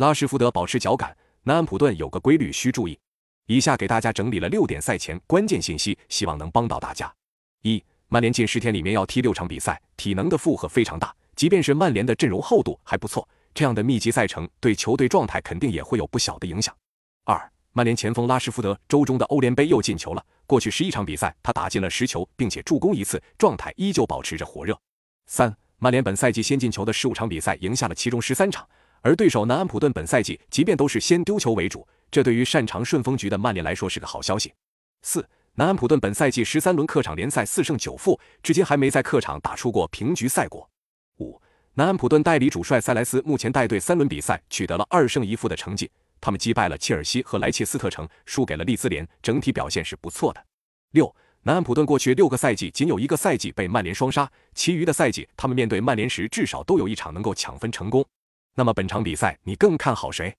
拉什福德保持脚感，南安普顿有个规律需注意。以下给大家整理了六点赛前关键信息，希望能帮到大家。一、曼联近十天里面要踢六场比赛，体能的负荷非常大。即便是曼联的阵容厚度还不错，这样的密集赛程对球队状态肯定也会有不小的影响。二、曼联前锋拉什福德周中的欧联杯又进球了，过去十一场比赛他打进了十球，并且助攻一次，状态依旧保持着火热。三、曼联本赛季先进球的十五场比赛赢下了其中十三场，而对手南安普顿本赛季即便都是先丢球为主。这对于擅长顺风局的曼联来说是个好消息。四，南安普顿本赛季十三轮客场联赛四胜九负，至今还没在客场打出过平局赛果。五，南安普顿代理主帅塞莱斯目前带队三轮比赛取得了二胜一负的成绩，他们击败了切尔西和莱切斯特城，输给了利兹联，整体表现是不错的。六，南安普顿过去六个赛季仅有一个赛季被曼联双杀，其余的赛季他们面对曼联时至少都有一场能够抢分成功。那么本场比赛你更看好谁？